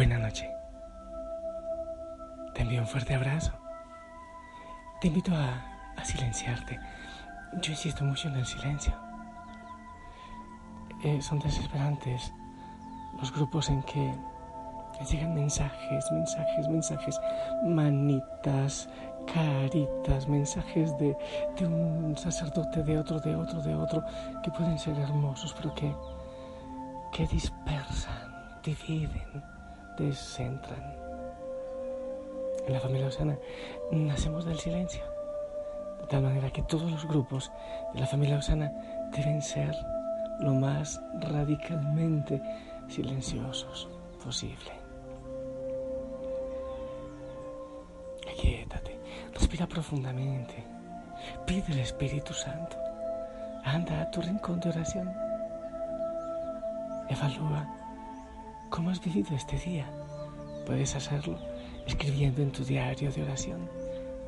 Buena noche. Te envío un fuerte abrazo. Te invito a, silenciarte. Yo insisto mucho en el silencio. Eh, son desesperantes los grupos en que llegan mensajes, mensajes, mensajes, manitas, caritas, mensajes de, de un sacerdote, de otro, de otro, de otro, que pueden ser hermosos, pero que, que dispersan, dividen descentran. En la familia Osana nacemos del silencio, de tal manera que todos los grupos de la familia Osana deben ser lo más radicalmente silenciosos posible. Aquietate, respira profundamente, pide el Espíritu Santo, anda a tu rincón de oración, evalúa ¿Cómo has vivido este día? Puedes hacerlo escribiendo en tu diario de oración.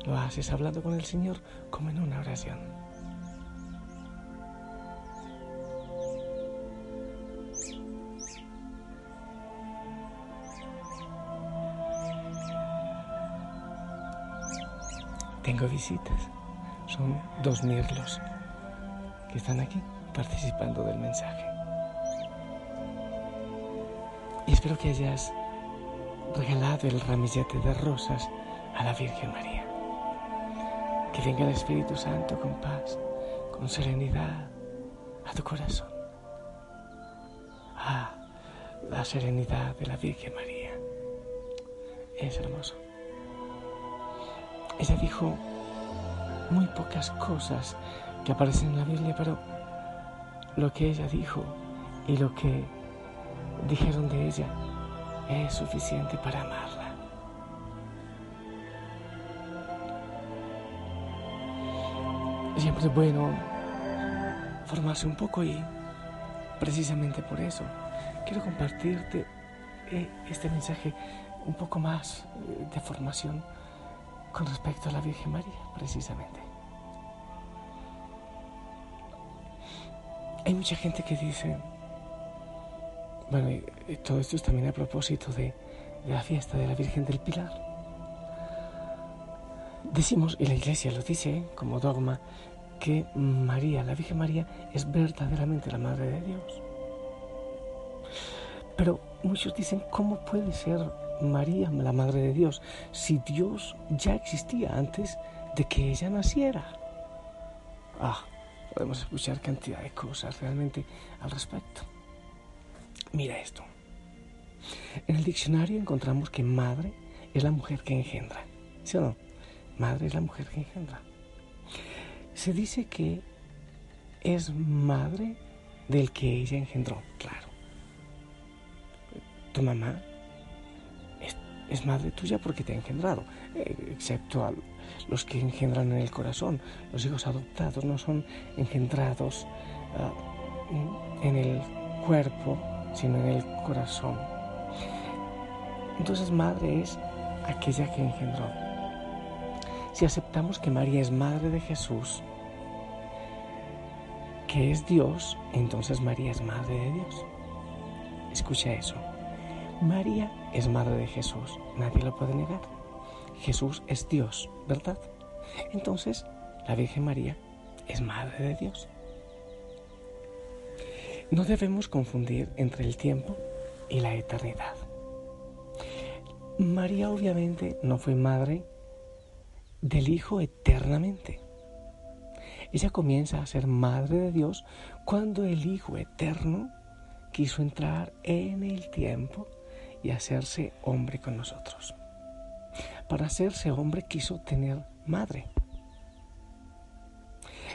Lo haces hablando con el Señor como en una oración. Tengo visitas. Son dos mirlos que están aquí participando del mensaje. Y espero que hayas regalado el ramillete de rosas a la Virgen María. Que venga el Espíritu Santo con paz, con serenidad a tu corazón. Ah, la serenidad de la Virgen María. Es hermoso. Ella dijo muy pocas cosas que aparecen en la Biblia, pero lo que ella dijo y lo que dijeron de ella, es suficiente para amarla. Siempre es bueno formarse un poco y precisamente por eso quiero compartirte eh, este mensaje un poco más eh, de formación con respecto a la Virgen María, precisamente. Hay mucha gente que dice, bueno, todo esto es también a propósito de, la fiesta de la Virgen del Pilar. Decimos, y la Iglesia lo dice como dogma, que María, la Virgen María, es verdaderamente la Madre de Dios. Pero muchos dicen, ¿cómo puede ser María la Madre de Dios si Dios ya existía antes de que ella naciera? Ah, podemos escuchar cantidad de cosas realmente al respecto. Mira esto. En el diccionario encontramos que madre es la mujer que engendra. ¿Sí o no? Madre es la mujer que engendra. Se dice que es madre del que ella engendró, claro. Tu mamá es, madre tuya porque te ha engendrado, eh, excepto a los que engendran en el corazón. Los hijos adoptados no son engendrados ah, en el cuerpo sino en el corazón. Entonces madre es aquella que engendró. Si aceptamos que María es madre de Jesús, que es Dios, entonces María es madre de Dios. Escucha eso. María es madre de Jesús, nadie lo puede negar. Jesús es Dios, ¿verdad? Entonces, la Virgen María es madre de Dios. No debemos confundir entre el tiempo y la eternidad. María obviamente no fue madre del Hijo eternamente. Ella comienza a ser madre de Dios cuando el Hijo Eterno quiso entrar en el tiempo y hacerse hombre con nosotros. Para hacerse hombre quiso tener madre.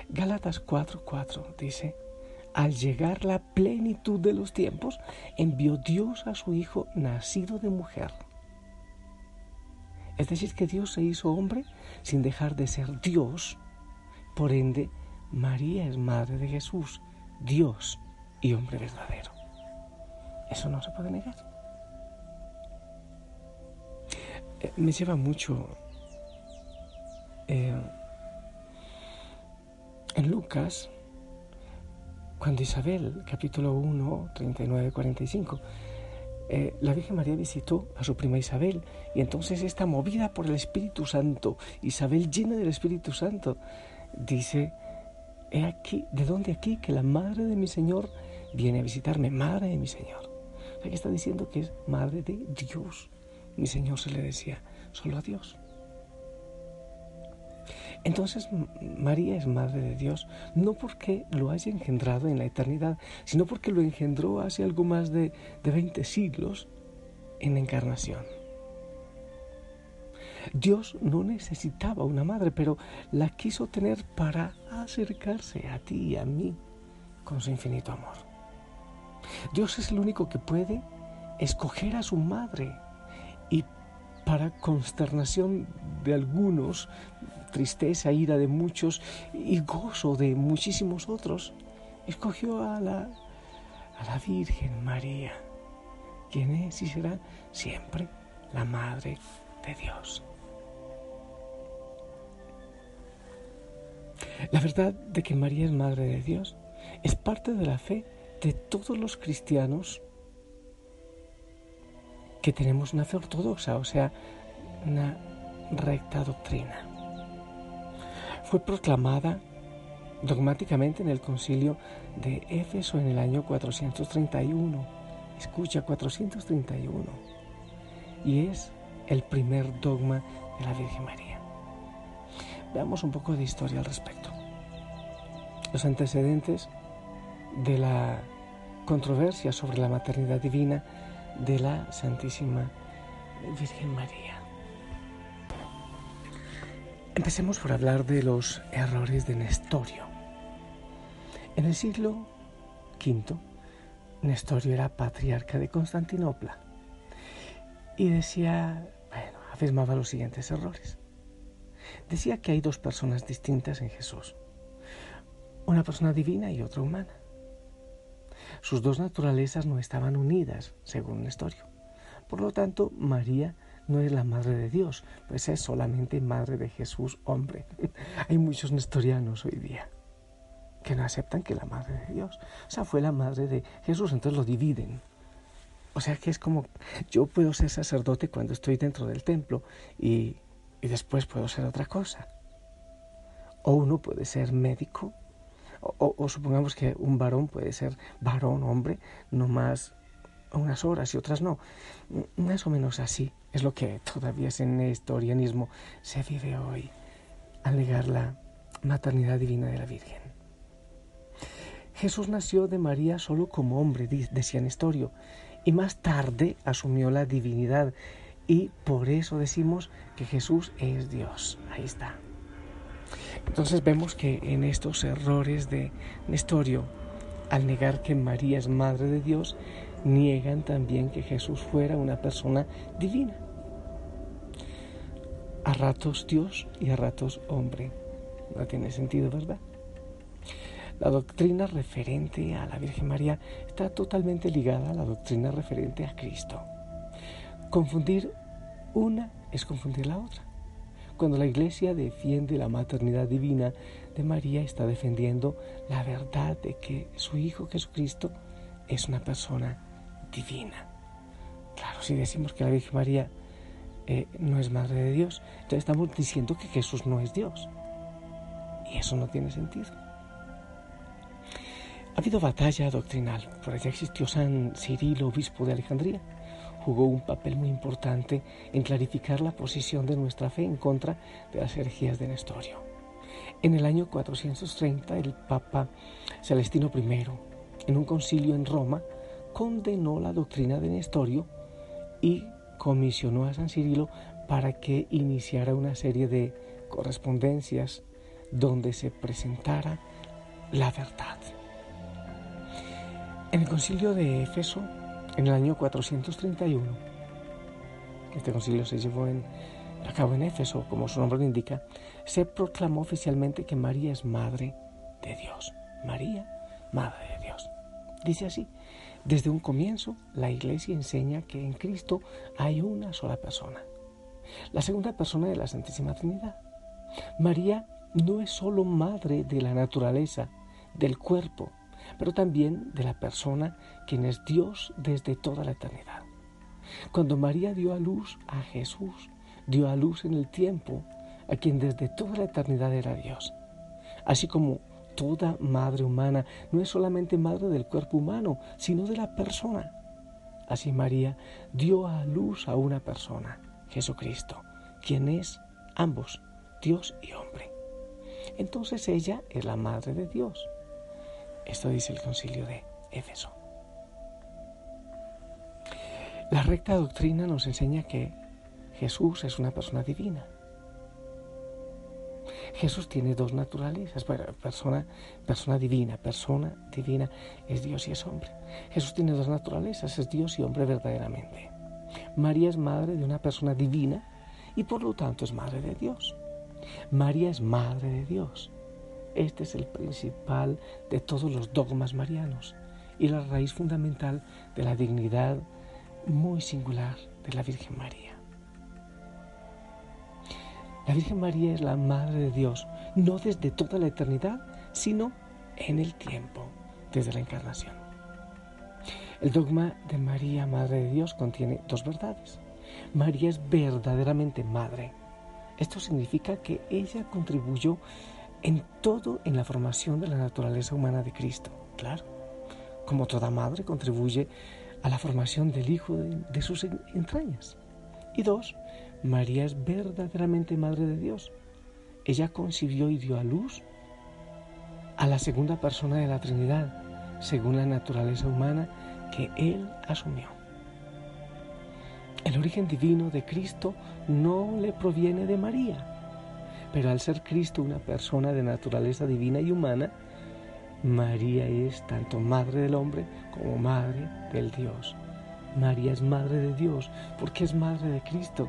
Gálatas 4:4 dice, al llegar la plenitud de los tiempos, envió Dios a su Hijo nacido de mujer. Es decir, que Dios se hizo hombre sin dejar de ser Dios. Por ende, María es madre de Jesús, Dios y hombre verdadero. Eso no se puede negar. Eh, me lleva mucho eh, en Lucas, cuando Isabel, capítulo 1, 39, 45, la Virgen María visitó a su prima Isabel y entonces está movida por el Espíritu Santo, Isabel llena del Espíritu Santo, dice, he aquí, ¿de dónde aquí? Que la madre de mi Señor viene a visitarme, madre de mi Señor. O sea, que está diciendo que es madre de Dios. Mi Señor se le decía solo a Dios. Entonces María es madre de Dios, no porque lo haya engendrado en la eternidad, sino porque lo engendró hace algo más de, de 20 siglos en la encarnación. Dios no necesitaba una madre, pero la quiso tener para acercarse a ti y a mí con su infinito amor. Dios es el único que puede escoger a su madre y para consternación de algunos, tristeza, ira de muchos y gozo de muchísimos otros, escogió a la, a la Virgen María, quien es y será siempre la Madre de Dios. La verdad de que María es Madre de Dios es parte de la fe de todos los cristianos que tenemos una fe ortodoxa, o sea, una recta doctrina. Fue proclamada dogmáticamente en el concilio de Éfeso en el año 431. Escucha, 431. Y es el primer dogma de la Virgen María. Veamos un poco de historia al respecto. Los antecedentes de la controversia sobre la maternidad divina de la Santísima Virgen María. Empecemos por hablar de los errores de Nestorio. En el siglo V, Nestorio era patriarca de Constantinopla y decía, bueno, afirmaba los siguientes errores. Decía que hay dos personas distintas en Jesús, una persona divina y otra humana. Sus dos naturalezas no estaban unidas, según Nestorio. Por lo tanto, María no es la madre de Dios, pues es solamente madre de Jesús hombre. Hay muchos nestorianos hoy día que no aceptan que la madre de Dios. O sea, fue la madre de Jesús, entonces lo dividen. O sea que es como, yo puedo ser sacerdote cuando estoy dentro del templo y, y después puedo ser otra cosa. O uno puede ser médico o, supongamos que un varón puede ser varón, hombre, no más unas horas y otras no. Más o menos así es lo que todavía en el historianismo se vive hoy al negar la maternidad divina de la Virgen. Jesús nació de María solo como hombre, decía Nestorio, y más tarde asumió la divinidad y por eso decimos que Jesús es Dios. Ahí está. Entonces vemos que en estos errores de Nestorio, al negar que María es Madre de Dios, niegan también que Jesús fuera una persona divina. A ratos Dios y a ratos hombre. No tiene sentido, ¿verdad? La doctrina referente a la Virgen María está totalmente ligada a la doctrina referente a Cristo. Confundir una es confundir la otra. Cuando la Iglesia defiende la maternidad divina de María, está defendiendo la verdad de que su Hijo Jesucristo es una persona divina. Claro, si decimos que la Virgen María eh, no es Madre de Dios, entonces estamos diciendo que Jesús no es Dios. Y eso no tiene sentido. Ha habido batalla doctrinal. Por allá existió San Cirilo, obispo de Alejandría jugó un papel muy importante en clarificar la posición de nuestra fe en contra de las herejías de Nestorio. En el año 430 el Papa Celestino I, en un concilio en Roma, condenó la doctrina de Nestorio y comisionó a San Cirilo para que iniciara una serie de correspondencias donde se presentara la verdad. En el concilio de Éfeso, en el año 431, este concilio se llevó a cabo en Éfeso, como su nombre lo indica, se proclamó oficialmente que María es madre de Dios. María, madre de Dios. Dice así, desde un comienzo la Iglesia enseña que en Cristo hay una sola persona, la segunda persona de la Santísima Trinidad. María no es solo madre de la naturaleza, del cuerpo, pero también de la persona quien es Dios desde toda la eternidad. Cuando María dio a luz a Jesús, dio a luz en el tiempo a quien desde toda la eternidad era Dios. Así como toda madre humana no es solamente madre del cuerpo humano, sino de la persona. Así María dio a luz a una persona, Jesucristo, quien es ambos, Dios y hombre. Entonces ella es la madre de Dios. Esto dice el concilio de Éfeso. La recta doctrina nos enseña que Jesús es una persona divina. Jesús tiene dos naturalezas, persona, persona divina, persona divina es Dios y es hombre. Jesús tiene dos naturalezas, es Dios y hombre verdaderamente. María es madre de una persona divina y por lo tanto es madre de Dios. María es madre de Dios. Este es el principal de todos los dogmas marianos y la raíz fundamental de la dignidad muy singular de la Virgen María. La Virgen María es la Madre de Dios, no desde toda la eternidad, sino en el tiempo, desde la encarnación. El dogma de María, Madre de Dios, contiene dos verdades. María es verdaderamente madre. Esto significa que ella contribuyó en todo en la formación de la naturaleza humana de Cristo. Claro, como toda madre contribuye a la formación del Hijo de, sus entrañas. Y dos, María es verdaderamente Madre de Dios. Ella concibió y dio a luz a la segunda persona de la Trinidad, según la naturaleza humana que Él asumió. El origen divino de Cristo no le proviene de María, pero al ser Cristo una persona de naturaleza divina y humana, María es tanto madre del hombre como madre del Dios. María es madre de Dios porque es madre de Cristo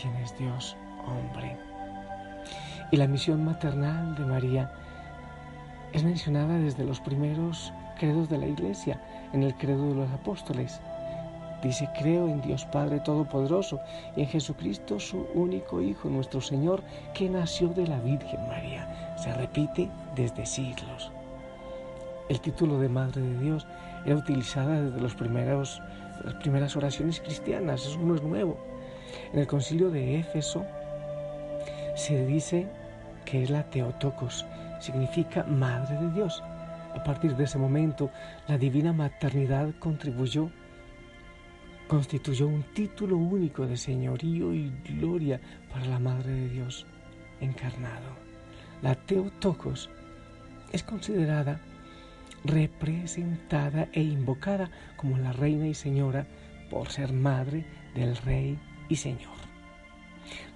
quien es Dios hombre. Y la misión maternal de María es mencionada desde los primeros credos de la Iglesia, en el credo de los apóstoles. Dice, creo en Dios Padre Todopoderoso y en Jesucristo, su único Hijo, nuestro Señor, que nació de la Virgen María. Se repite desde siglos. El título de Madre de Dios era utilizada desde los primeros, las primeras oraciones cristianas, eso no es nuevo. En el concilio de Éfeso se dice que es la Teotocos, significa Madre de Dios. A partir de ese momento, la divina maternidad contribuyó, constituyó un título único de señorío y gloria para la Madre de Dios encarnado. La Teotocos es considerada, representada e invocada como la reina y señora por ser madre del rey y Señor.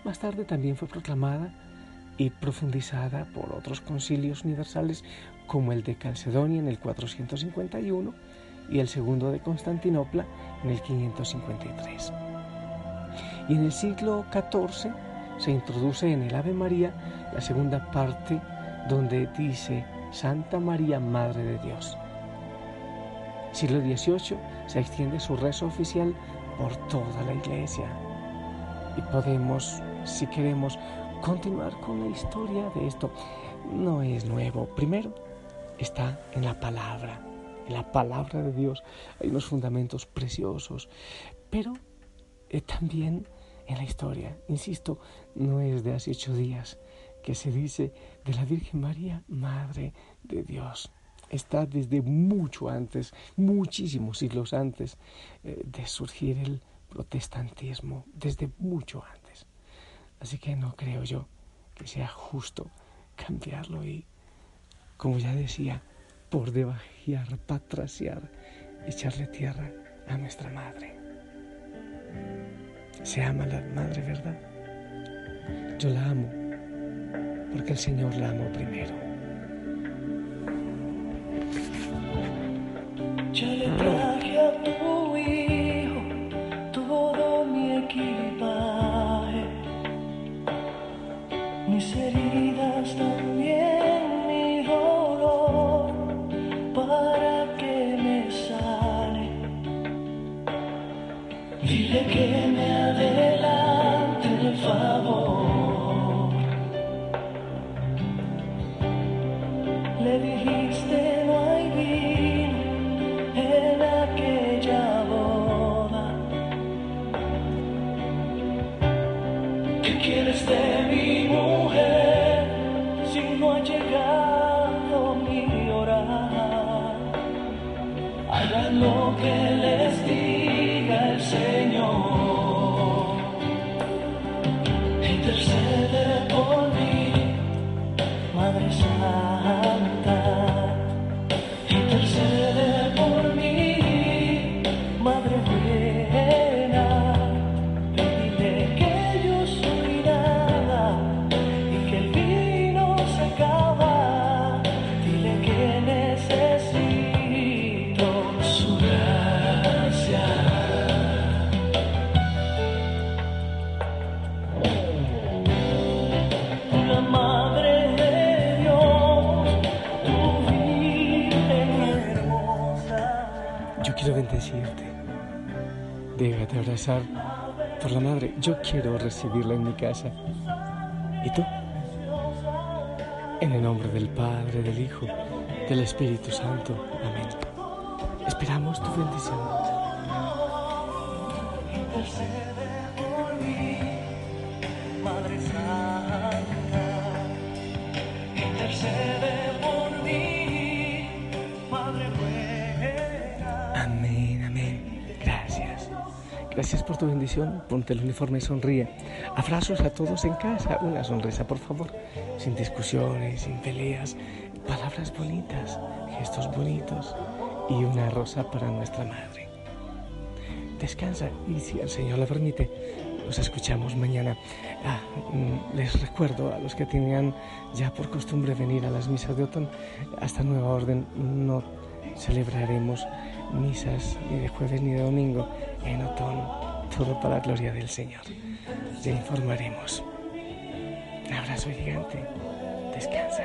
Más tarde también fue proclamada y profundizada por otros concilios universales como el de Calcedonia en el 451 y el segundo de Constantinopla en el 553. Y en el siglo XIV se introduce en el Ave María la segunda parte donde dice Santa María, Madre de Dios. Siglo XVIII se extiende su rezo oficial por toda la iglesia y podemos, si queremos, continuar con la historia de esto. No es nuevo. Primero, está en la palabra. En la palabra de Dios hay unos fundamentos preciosos, pero eh, también en la historia. Insisto, no es de hace ocho días que se dice de la Virgen María, Madre de Dios. Está desde mucho antes, muchísimos siglos antes eh, de surgir el protestantismo desde mucho antes. Así que no creo yo que sea justo cambiarlo y, como ya decía, por debajear, patraciar, echarle tierra a nuestra madre. Se ama la madre, ¿verdad? Yo la amo, porque el Señor la amó primero. Quiero bendecirte. Déjate abrazar por la madre. Yo quiero recibirla en mi casa. ¿Y tú? En el nombre del Padre, del Hijo, del Espíritu Santo. Amén. Esperamos tu bendición. Gracias por tu bendición. Ponte el uniforme y sonríe. Abrazos a todos en casa. Una sonrisa, por favor. Sin discusiones, sin peleas. Palabras bonitas, gestos bonitos y una rosa para nuestra madre. Descansa y si el Señor lo permite, nos escuchamos mañana. Ah, mm, les recuerdo a los que tenían ya por costumbre venir a las misas de otoño, hasta nueva orden no celebraremos misas ni de jueves ni de domingo en otoño, todo para la gloria del Señor. Te informaremos. Un abrazo gigante. Descansa.